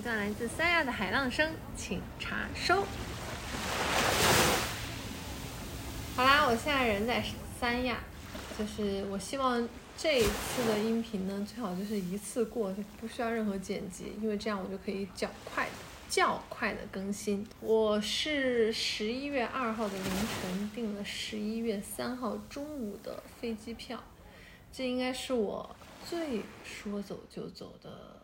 一段来自三亚的海浪声，请查收。好啦，我现在人在三亚，就是我希望这一次的音频呢，最好就是一次过，就不需要任何剪辑，因为这样我就可以较快、较快的更新。我是十一月二号的凌晨订了十一月三号中午的飞机票，这应该是我最说走就走的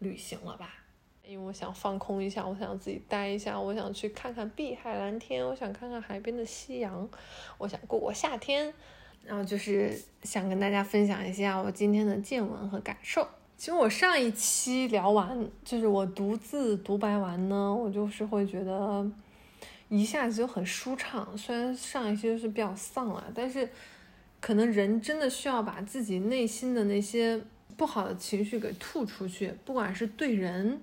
旅行了吧。因为我想放空一下，我想自己待一下，我想去看看碧海蓝天，我想看看海边的夕阳，我想过过夏天，然后就是想跟大家分享一下我今天的见闻和感受。其实我上一期聊完，就是我独自独白完呢，我就是会觉得一下子就很舒畅。虽然上一期就是比较丧了，但是可能人真的需要把自己内心的那些不好的情绪给吐出去，不管是对人。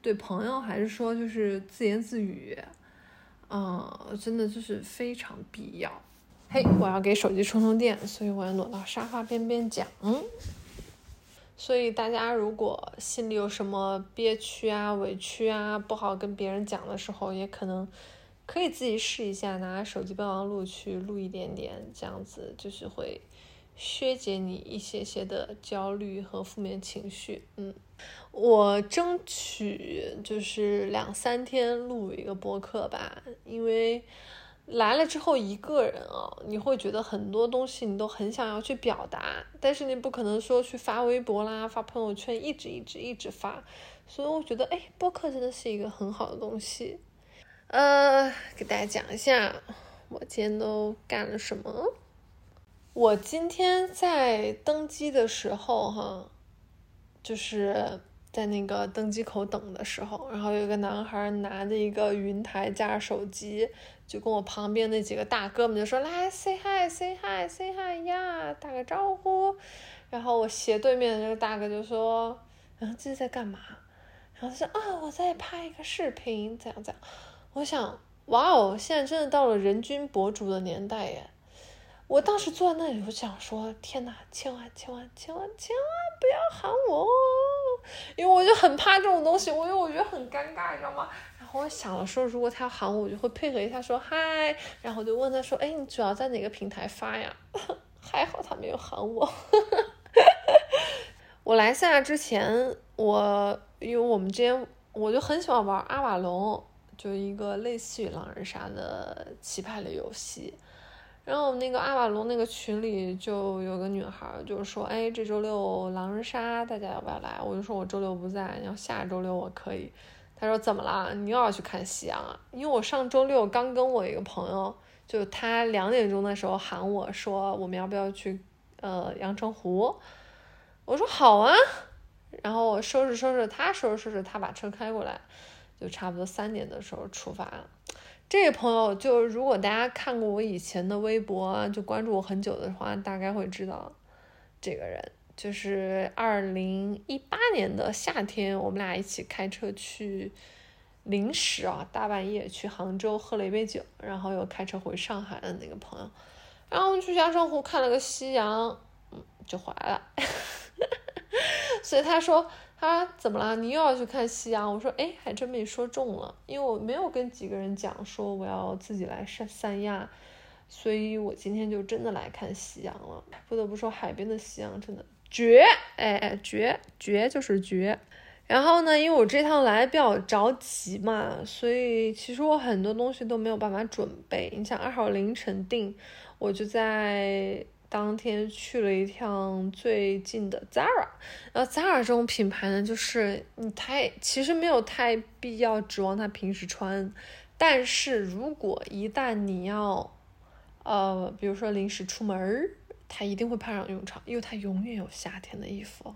对朋友还是说就是自言自语，嗯，真的就是非常必要。嘿，我要给手机充充电，所以我要挪到沙发边边讲。所以大家如果心里有什么憋屈啊、委屈啊、不好跟别人讲的时候，也可能可以自己试一下，拿手机备忘录去录一点点，这样子就是会。削减你一些些的焦虑和负面情绪，嗯，我争取就是两三天录一个播客吧，因为来了之后一个人啊，你会觉得很多东西你都很想要去表达，但是你不可能说去发微博啦、发朋友圈，一直一直一直发，所以我觉得，哎，播客真的是一个很好的东西。呃，给大家讲一下我今天都干了什么。我今天在登机的时候，哈，就是在那个登机口等的时候，然后有一个男孩拿着一个云台加上手机，就跟我旁边那几个大哥们就说：“来，say hi，say hi，say hi 呀，打个招呼。”然后我斜对面的那个大哥就说：“嗯，这是在干嘛？”然后他说：“啊，我在拍一个视频，怎样怎样。”我想，哇哦，现在真的到了人均博主的年代耶。我当时坐在那里，我想说：天哪，千万千万千万千万不要喊我哦，因为我就很怕这种东西，我因为我觉得很尴尬，你知道吗？然后我想了说，如果他喊我，我就会配合一下说嗨，然后我就问他说：哎，你主要在哪个平台发呀？还好他没有喊我。我来三亚之前，我因为我们之前我就很喜欢玩阿瓦隆，就一个类似于狼人杀的棋牌类游戏。然后那个阿瓦隆那个群里就有个女孩，就是说，哎，这周六狼人杀，大家要不要来？我就说我周六不在，要下周六我可以。她说怎么啦？你又要去看夕阳啊？因为我上周六刚跟我一个朋友，就他两点钟的时候喊我说，我们要不要去呃阳澄湖？我说好啊。然后我收拾收拾，他收拾收拾，他把车开过来，就差不多三点的时候出发。这位朋友，就如果大家看过我以前的微博，就关注我很久的话，大概会知道，这个人就是二零一八年的夏天，我们俩一起开车去，临时啊，大半夜去杭州喝了一杯酒，然后又开车回上海的那个朋友，然后我们去阳澄湖看了个夕阳，嗯，就回来了，所以他说。他怎么了？你又要去看夕阳？我说，哎，还真没说中了，因为我没有跟几个人讲说我要自己来三三亚，所以我今天就真的来看夕阳了。不得不说，海边的夕阳真的绝，哎哎，绝绝就是绝。然后呢，因为我这趟来比较着急嘛，所以其实我很多东西都没有办法准备。你想，二号凌晨订，我就在。当天去了一趟最近的 Zara，然后 Zara 这种品牌呢，就是你太其实没有太必要指望它平时穿，但是如果一旦你要，呃，比如说临时出门儿，它一定会派上用场，因为它永远有夏天的衣服，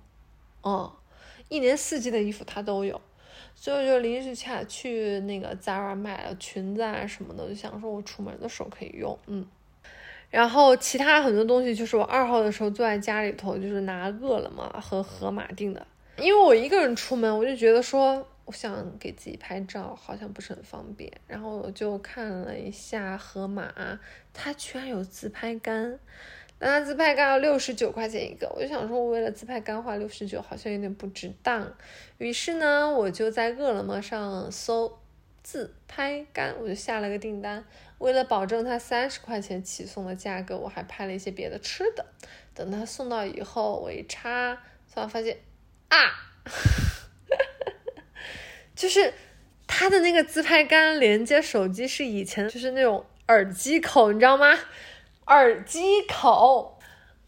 嗯，一年四季的衣服它都有，所以我就临时去去那个 Zara 买了裙子啊什么的，就想说我出门的时候可以用，嗯。然后其他很多东西就是我二号的时候坐在家里头，就是拿饿了么和盒马订的。因为我一个人出门，我就觉得说我想给自己拍照，好像不是很方便。然后我就看了一下盒马，它居然有自拍杆。但它自拍杆要六十九块钱一个，我就想说，我为了自拍杆花六十九，好像有点不值当。于是呢，我就在饿了么上搜自拍杆，我就下了个订单。为了保证它三十块钱起送的价格，我还拍了一些别的吃的。等它送到以后，我一插，突然发现啊，就是它的那个自拍杆连接手机是以前就是那种耳机口，你知道吗？耳机口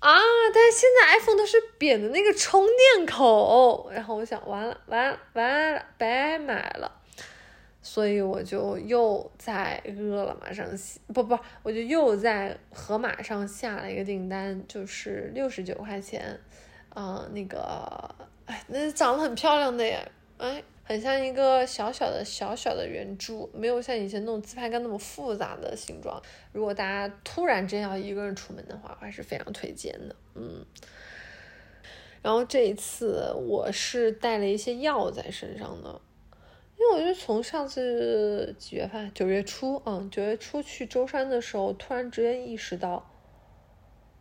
啊，但是现在 iPhone 都是扁的那个充电口。然后我想，完了，完了，完了，白买了。所以我就又在饿了么上不不，我就又在盒马上下了一个订单，就是六十九块钱，啊，那个，哎，那长得很漂亮的耶，哎，很像一个小小的小小的圆珠，没有像以前那种自拍杆那么复杂的形状。如果大家突然真要一个人出门的话，我还是非常推荐的，嗯。然后这一次我是带了一些药在身上的。因为我就从上次几月份，九月初，嗯，九月初去舟山的时候，突然之间意识到，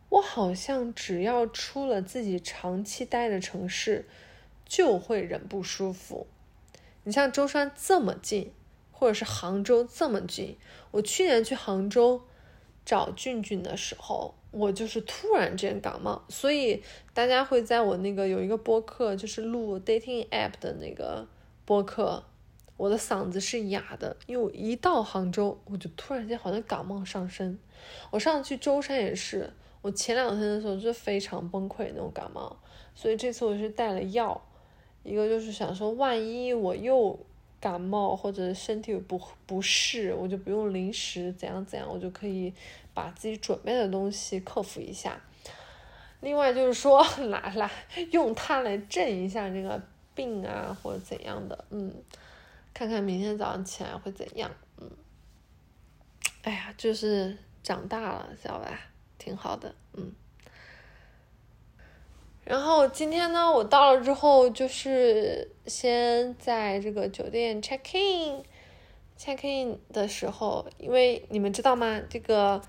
我好像只要出了自己长期待的城市，就会人不舒服。你像舟山这么近，或者是杭州这么近，我去年去杭州找俊俊的时候，我就是突然间感冒，所以大家会在我那个有一个播客，就是录 dating app 的那个播客。我的嗓子是哑的，因为我一到杭州，我就突然间好像感冒上身。我上次去舟山也是，我前两天的时候就非常崩溃那种感冒，所以这次我是带了药，一个就是想说，万一我又感冒或者身体不不适，我就不用临时怎样怎样，我就可以把自己准备的东西克服一下。另外就是说，拿来用它来镇一下这个病啊，或者怎样的，嗯。看看明天早上起来会怎样？嗯，哎呀，就是长大了，知道吧？挺好的，嗯。然后今天呢，我到了之后，就是先在这个酒店 check in，check in 的时候，因为你们知道吗？这个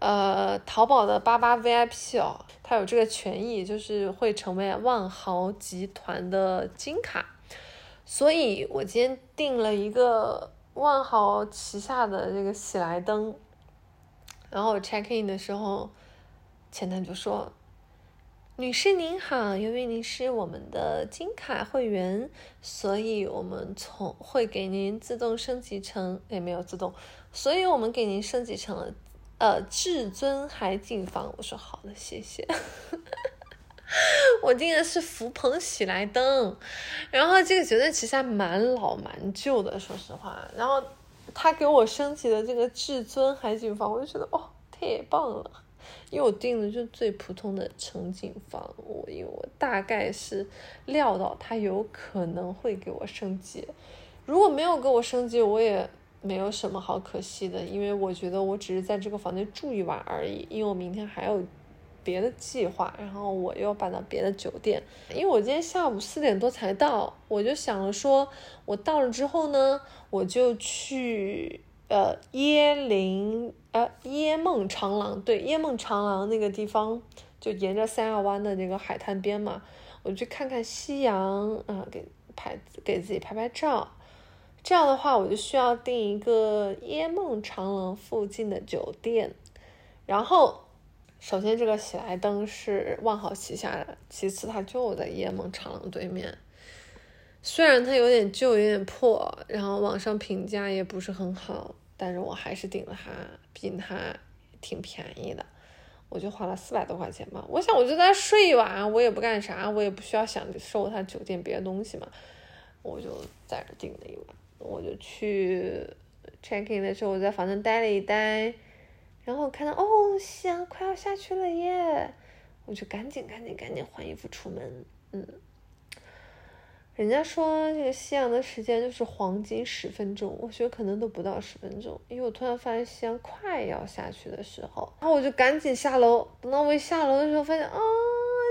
呃，淘宝的八八 VIP 哦，它有这个权益，就是会成为万豪集团的金卡。所以我今天订了一个万豪旗下的这个喜来登，然后 check in 的时候，前台就说：“女士您好，由于您是我们的金卡会员，所以我们从会给您自动升级成也没有自动，所以我们给您升级成了呃至尊海景房。”我说：“好的，谢谢。” 我订的是福朋喜来登，然后这个酒店其实还蛮老蛮旧的，说实话。然后他给我升级的这个至尊海景房，我就觉得哦，太棒了。因为我订的就最普通的城景房，我因为我大概是料到他有可能会给我升级，如果没有给我升级，我也没有什么好可惜的，因为我觉得我只是在这个房间住一晚而已，因为我明天还有。别的计划，然后我又搬到别的酒店，因为我今天下午四点多才到，我就想了说，我到了之后呢，我就去呃椰林呃椰梦长廊，对椰梦长廊那个地方，就沿着三亚湾的这个海滩边嘛，我去看看夕阳啊，给拍给自己拍拍照，这样的话我就需要订一个椰梦长廊附近的酒店，然后。首先，这个喜来登是万豪旗下的，其次它就在夜梦长廊对面。虽然它有点旧、有点破，然后网上评价也不是很好，但是我还是订了它，毕竟它挺便宜的，我就花了四百多块钱吧。我想我就在睡一晚，我也不干啥，我也不需要想收他酒店别的东西嘛，我就在这订了一晚。我就去 check in 的时候，我在房间待了一待。然后看到哦，夕阳快要下去了耶，我就赶紧赶紧赶紧换衣服出门。嗯，人家说这个夕阳的时间就是黄金十分钟，我觉得可能都不到十分钟，因为我突然发现夕阳快要下去的时候，然后我就赶紧下楼。等到我一下楼的时候，发现啊，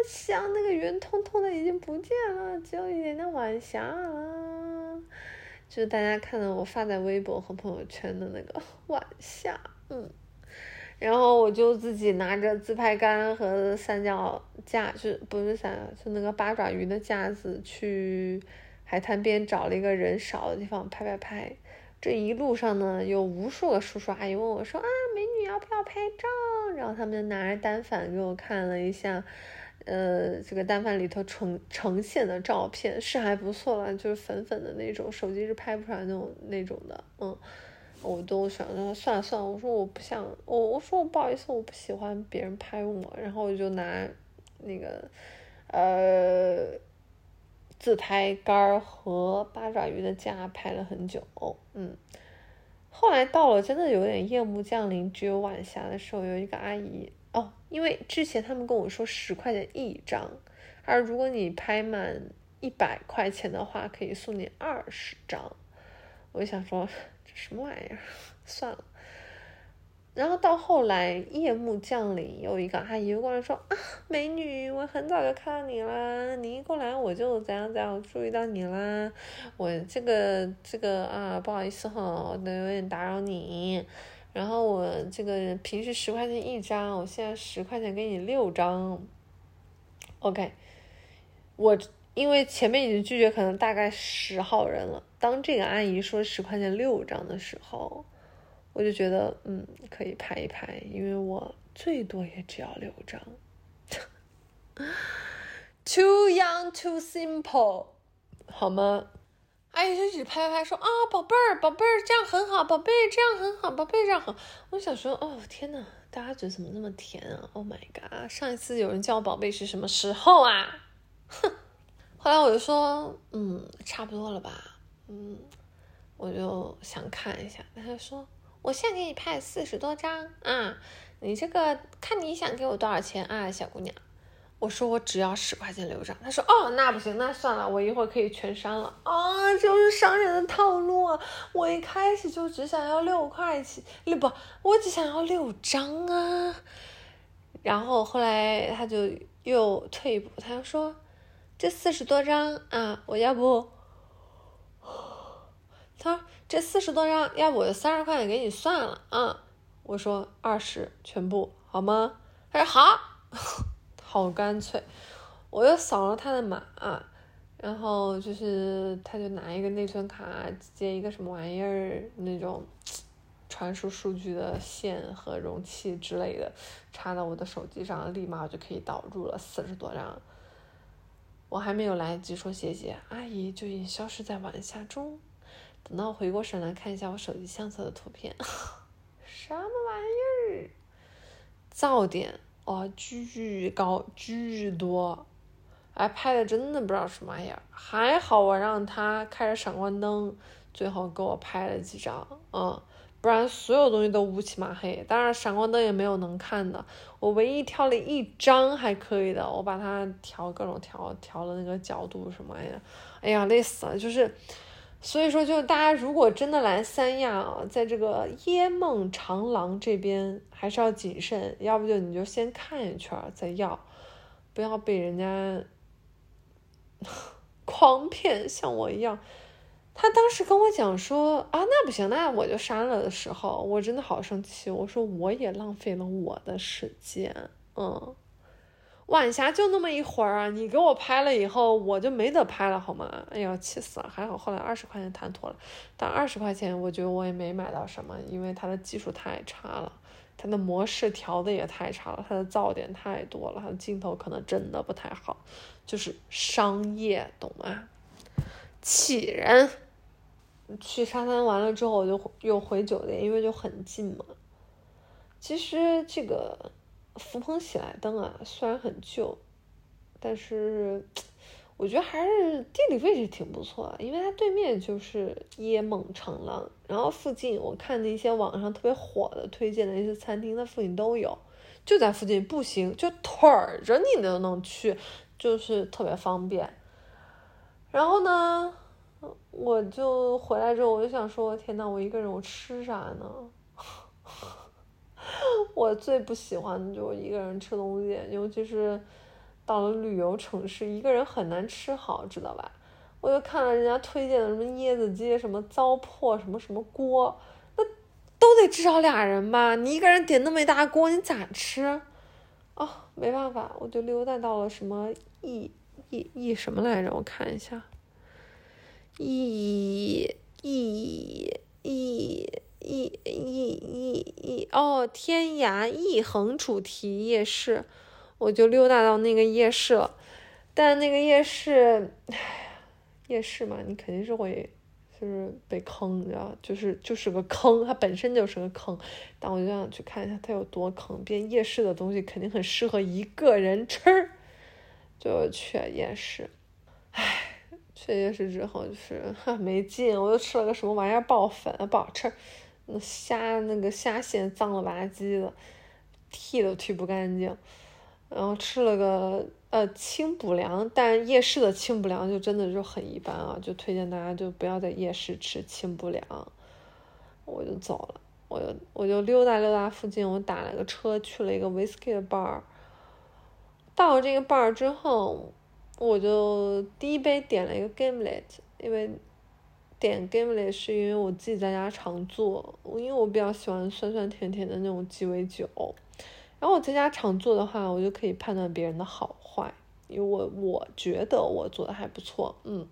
夕阳那个圆通通的已经不见了，只有一点点晚霞了。就是大家看到我发在微博和朋友圈的那个晚霞，嗯。然后我就自己拿着自拍杆和三脚架，就不是三脚，是那个八爪鱼的架子去海滩边找了一个人少的地方拍拍拍。这一路上呢，有无数个叔叔阿姨问我说啊，美女要不要拍照？然后他们就拿着单反给我看了一下，呃，这个单反里头呈呈现的照片是还不错了，就是粉粉的那种，手机是拍不出来那种那种的，嗯。我都想着算了算了，我说我不想，我我说我不好意思，我不喜欢别人拍我，然后我就拿那个呃自拍杆和八爪鱼的架拍了很久，嗯，后来到了真的有点夜幕降临，只有晚霞的时候，有一个阿姨哦，因为之前他们跟我说十块钱一张，而如果你拍满一百块钱的话，可以送你二十张，我就想说。什么玩意儿？算了。然后到后来夜幕降临，有一个阿姨过来说：“啊，美女，我很早就看到你啦，你一过来我就怎样怎样注意到你啦。我这个这个啊，不好意思哈，我都有点打扰你。然后我这个平时十块钱一张，我现在十块钱给你六张。OK，我。”因为前面已经拒绝可能大概十号人了，当这个阿姨说十块钱六张的时候，我就觉得嗯可以拍一拍，因为我最多也只要六张。Too young, too simple，好吗？阿姨就一直拍拍说啊宝贝儿宝贝儿这样很好，宝贝这样很好，宝贝这样好。我想说哦天呐，大家嘴怎么那么甜啊？Oh my god！上一次有人叫我宝贝是什么时候啊？哼。后来我就说，嗯，差不多了吧，嗯，我就想看一下。他说，我现在给你拍四十多张啊，你这个看你想给我多少钱啊，小姑娘。我说我只要十块钱六张。他说，哦，那不行，那算了，我一会儿可以全删了。啊，就是商人的套路啊！我一开始就只想要六块钱，六不，我只想要六张啊。然后后来他就又退一步，他就说。这四十多张啊，我要不，他说这四十多张，要不我就三十块钱给你算了啊。我说二十全部好吗？他说好，好干脆。我又扫了他的码，然后就是他就拿一个内存卡接一个什么玩意儿那种传输数据的线和容器之类的，插到我的手机上，立马就可以导入了四十多张。我还没有来得及说谢谢，阿姨就已经消失在晚霞中。等到回过神来看一下我手机相册的图片，什么玩意儿？噪点哦，巨高巨多，哎，拍的真的不知道什么玩意儿。还好我让他开着闪光灯，最后给我拍了几张，嗯。不然所有东西都乌漆嘛黑，当然闪光灯也没有能看的。我唯一挑了一张还可以的，我把它调各种调调了那个角度什么玩意，哎呀累死了。就是，所以说就大家如果真的来三亚啊，在这个椰梦长廊这边还是要谨慎，要不就你就先看一圈再要，不要被人家 诓骗，像我一样。他当时跟我讲说啊，那不行，那我就删了的时候，我真的好生气。我说我也浪费了我的时间，嗯，晚霞就那么一会儿啊，你给我拍了以后，我就没得拍了，好吗？哎呀，气死了！还好后来二十块钱谈妥了，但二十块钱我觉得我也没买到什么，因为它的技术太差了，它的模式调的也太差了，它的噪点太多了，它的镜头可能真的不太好，就是商业，懂吗？气人！去沙滩完了之后，我就又回酒店，因为就很近嘛。其实这个福朋喜来登啊，虽然很旧，但是我觉得还是地理位置挺不错，因为它对面就是椰梦长廊，然后附近我看那些网上特别火的推荐的一些餐厅，它附近都有，就在附近，步行就腿着你都能去，就是特别方便。然后呢？我就回来之后，我就想说，天呐，我一个人我吃啥呢？我最不喜欢就一个人吃东西，尤其是到了旅游城市，一个人很难吃好，知道吧？我就看了人家推荐的什么椰子鸡、什么糟粕、什么什么锅，那都得至少俩人吧？你一个人点那么一大锅，你咋吃？哦，没办法，我就溜达到了什么 E E E 什么来着？我看一下，E E E E E E E 哦，天涯一横主题夜市，我就溜达到那个夜市了。但那个夜市，哎，夜市嘛，你肯定是会就是被坑，你知道，就是就是个坑，它本身就是个坑。但我就想去看一下它有多坑，毕竟夜市的东西肯定很适合一个人吃，就去夜市。唉，去夜市之后就是没劲，我又吃了个什么玩意儿爆粉，不好吃。那虾那个虾线脏了吧唧的，剃都剃不干净。然后吃了个。呃，清补凉，但夜市的清补凉就真的就很一般啊，就推荐大家就不要在夜市吃清补凉。我就走了，我就我就溜达溜达附近，我打了个车去了一个 whisky 的 bar。到了这个 bar 之后，我就第一杯点了一个 gimlet，因为点 gamely 是因为我自己在家常做，因为我比较喜欢酸酸甜甜的那种鸡尾酒。然后我在家常做的话，我就可以判断别人的好坏，因为我我觉得我做的还不错，嗯，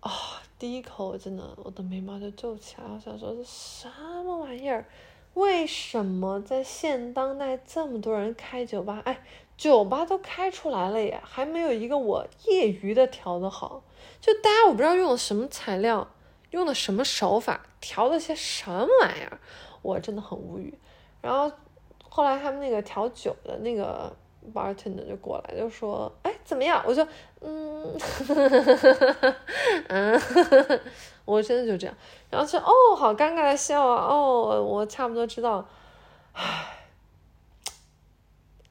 啊，第一口我真的我的眉毛就皱起来，我想说这什么玩意儿？为什么在现当代这么多人开酒吧？哎，酒吧都开出来了耶，还没有一个我业余的调的好。就大家我不知道用的什么材料，用的什么手法，调的些什么玩意儿，我真的很无语。然后。后来他们那个调酒的那个 bartender 就过来就说：“哎，怎么样？”我就：“嗯，嗯，我真的就这样。”然后说：“哦，好尴尬的笑啊！哦，我差不多知道。”唉，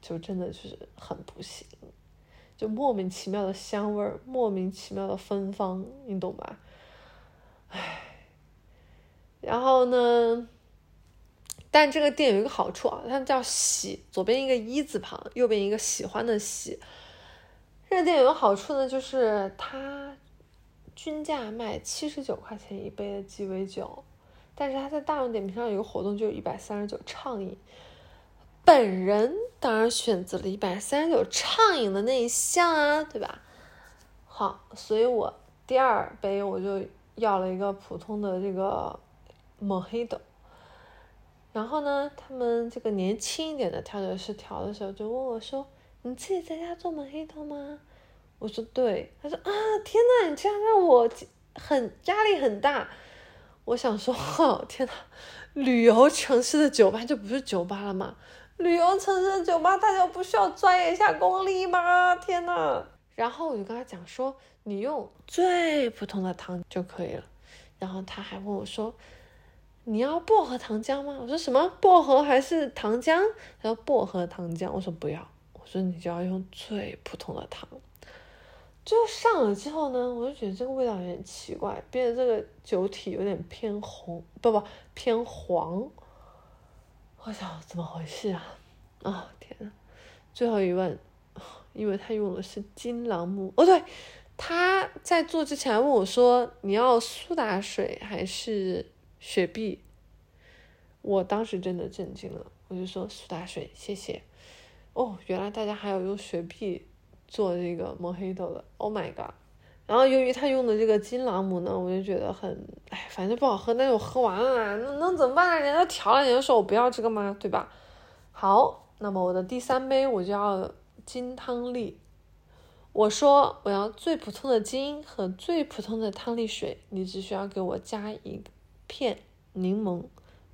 就真的就是很不行，就莫名其妙的香味儿，莫名其妙的芬芳，你懂吧？唉，然后呢？但这个店有一个好处啊，它叫喜，左边一个一字旁，右边一个喜欢的喜。这个店有个好处呢，就是它均价卖七十九块钱一杯的鸡尾酒，但是它在大众点评上有个活动，就一百三十九畅饮。本人当然选择了一百三十九畅饮的那一项啊，对吧？好，所以我第二杯我就要了一个普通的这个 Mojito。然后呢，他们这个年轻一点的调酒师调的时候就问我说：“你自己在家做抹黑头吗？”我说：“对。”他说：“啊，天呐，你这样让我很压力很大。”我想说：“哦，天呐，旅游城市的酒吧就不是酒吧了吗？旅游城市的酒吧大家不需要钻研一下功力吗？天呐！”然后我就跟他讲说：“你用最普通的糖就可以了。”然后他还问我说。你要薄荷糖浆吗？我说什么薄荷还是糖浆？他说薄荷糖浆。我说不要。我说你就要用最普通的糖。就上了之后呢，我就觉得这个味道有点奇怪，变得这个酒体有点偏红，不不偏黄。我想怎么回事啊？哦天呐，最后一问，因为他用的是金朗木。哦对，他在做之前问我说你要苏打水还是？雪碧，我当时真的震惊了，我就说苏打水，谢谢。哦，原来大家还有用雪碧做这个莫黑豆的，Oh my god！然后由于他用的这个金朗姆呢，我就觉得很，哎，反正不好喝，那就喝完了，那能怎么办呢？人家调了，人家说我不要这个吗？对吧？好，那么我的第三杯我就要金汤力，我说我要最普通的金和最普通的汤力水，你只需要给我加一。片柠檬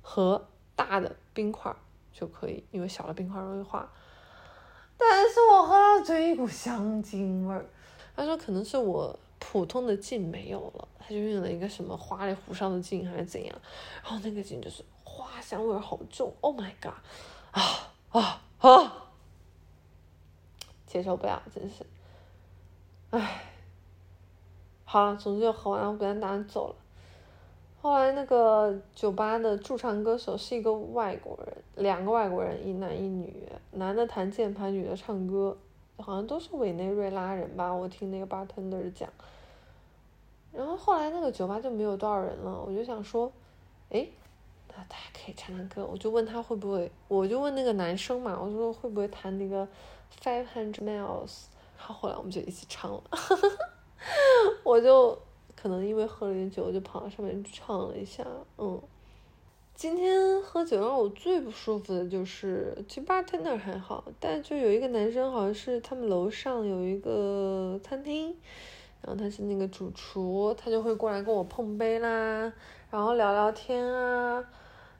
和大的冰块就可以，因为小的冰块容易化。但是我喝到嘴一股香精味儿。他说可能是我普通的劲没有了，他就用了一个什么花里胡哨的劲还是怎样，然后那个劲就是花香味儿好重。Oh my god！啊啊啊！接受不了，真是。唉，好了，总之就喝完了，我本来打算走了。后来那个酒吧的驻唱歌手是一个外国人，两个外国人，一男一女，男的弹键盘，女的唱歌，好像都是委内瑞拉人吧，我听那个 bartender 讲。然后后来那个酒吧就没有多少人了，我就想说，哎，大家可以唱唱歌。我就问他会不会，我就问那个男生嘛，我说会不会弹那个 Five Hundred Miles，然后后来我们就一起唱了，我就可能因为喝了点酒，就跑到上面去唱了一下，嗯。今天喝酒让我最不舒服的就是，其实 bartender 还好，但就有一个男生，好像是他们楼上有一个餐厅，然后他是那个主厨，他就会过来跟我碰杯啦，然后聊聊天啊，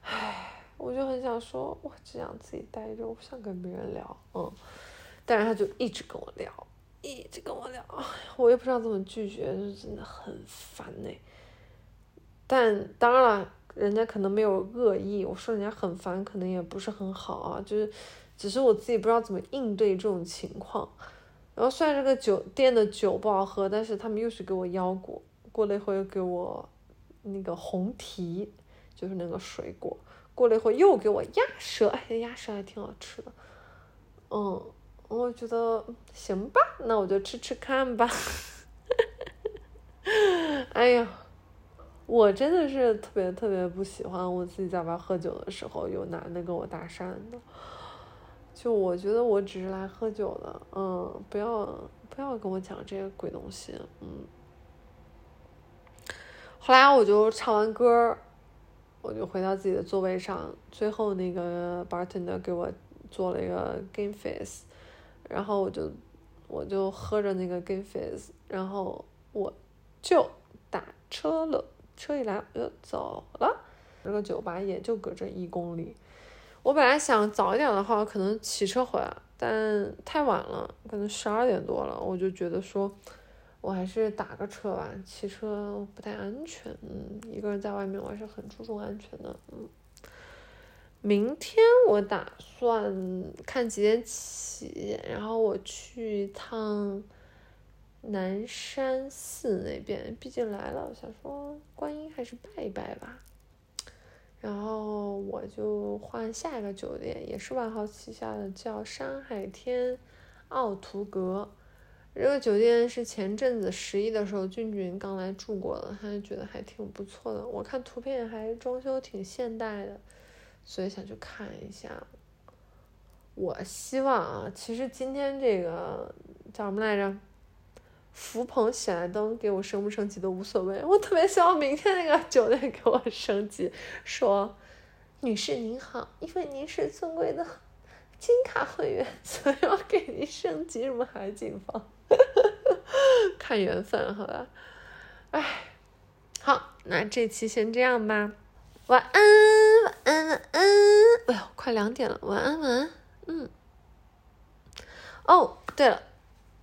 唉，我就很想说，我只想自己待着，我不想跟别人聊，嗯，但是他就一直跟我聊，一直跟我聊，我也不知道怎么拒绝，就真的很烦呢。但当然了。人家可能没有恶意，我说人家很烦，可能也不是很好啊，就是，只是我自己不知道怎么应对这种情况。然后虽然这个酒店的酒不好喝，但是他们又是给我腰果，过了一会儿又给我那个红提，就是那个水果。过了一会又给我鸭舌，哎，鸭舌还挺好吃的。嗯，我觉得行吧，那我就吃吃看吧。哎呀。我真的是特别特别不喜欢我自己在外喝酒的时候有男的跟我搭讪的，就我觉得我只是来喝酒的，嗯，不要不要跟我讲这些鬼东西，嗯。后来我就唱完歌，我就回到自己的座位上，最后那个 bartender 给我做了一个 game face，然后我就我就喝着那个 game face，然后我就打车了。车一来我就走了，这个酒吧也就隔着一公里。我本来想早一点的话，可能骑车回来，但太晚了，可能十二点多了，我就觉得说，我还是打个车吧，骑车不太安全。嗯，一个人在外面，我还是很注重安全的。嗯，明天我打算看几点起，然后我去一趟。南山寺那边，毕竟来了，想说观音还是拜一拜吧。然后我就换下一个酒店，也是万豪旗下的，叫山海天奥图阁。这个酒店是前阵子十一的时候俊俊刚来住过的，他就觉得还挺不错的。我看图片还装修挺现代的，所以想去看一下。我希望啊，其实今天这个叫什么来着？福朋喜来登给我升不升级都无所谓，我特别希望明天那个 酒店给我升级，说，女士您好，因为您是尊贵的金卡会员，所以要给您升级什么海景房，看缘分，好吧，哎，好，那这期先这样吧，晚安，晚安，晚安，哎呦，快两点了，晚安，晚安，嗯，哦，对了。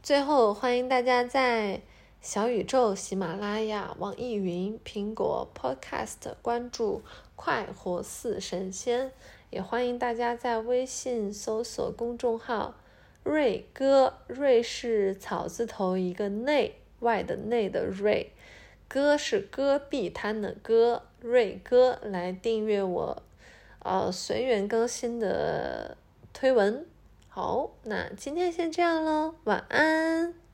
最后，欢迎大家在小宇宙、喜马拉雅、网易云、苹果 Podcast 关注“快活似神仙”，也欢迎大家在微信搜索公众号“瑞哥”，瑞是草字头一个内外的内的瑞，哥是戈壁滩的戈，瑞哥来订阅我，呃，随缘更新的推文。好，那今天先这样喽，晚安。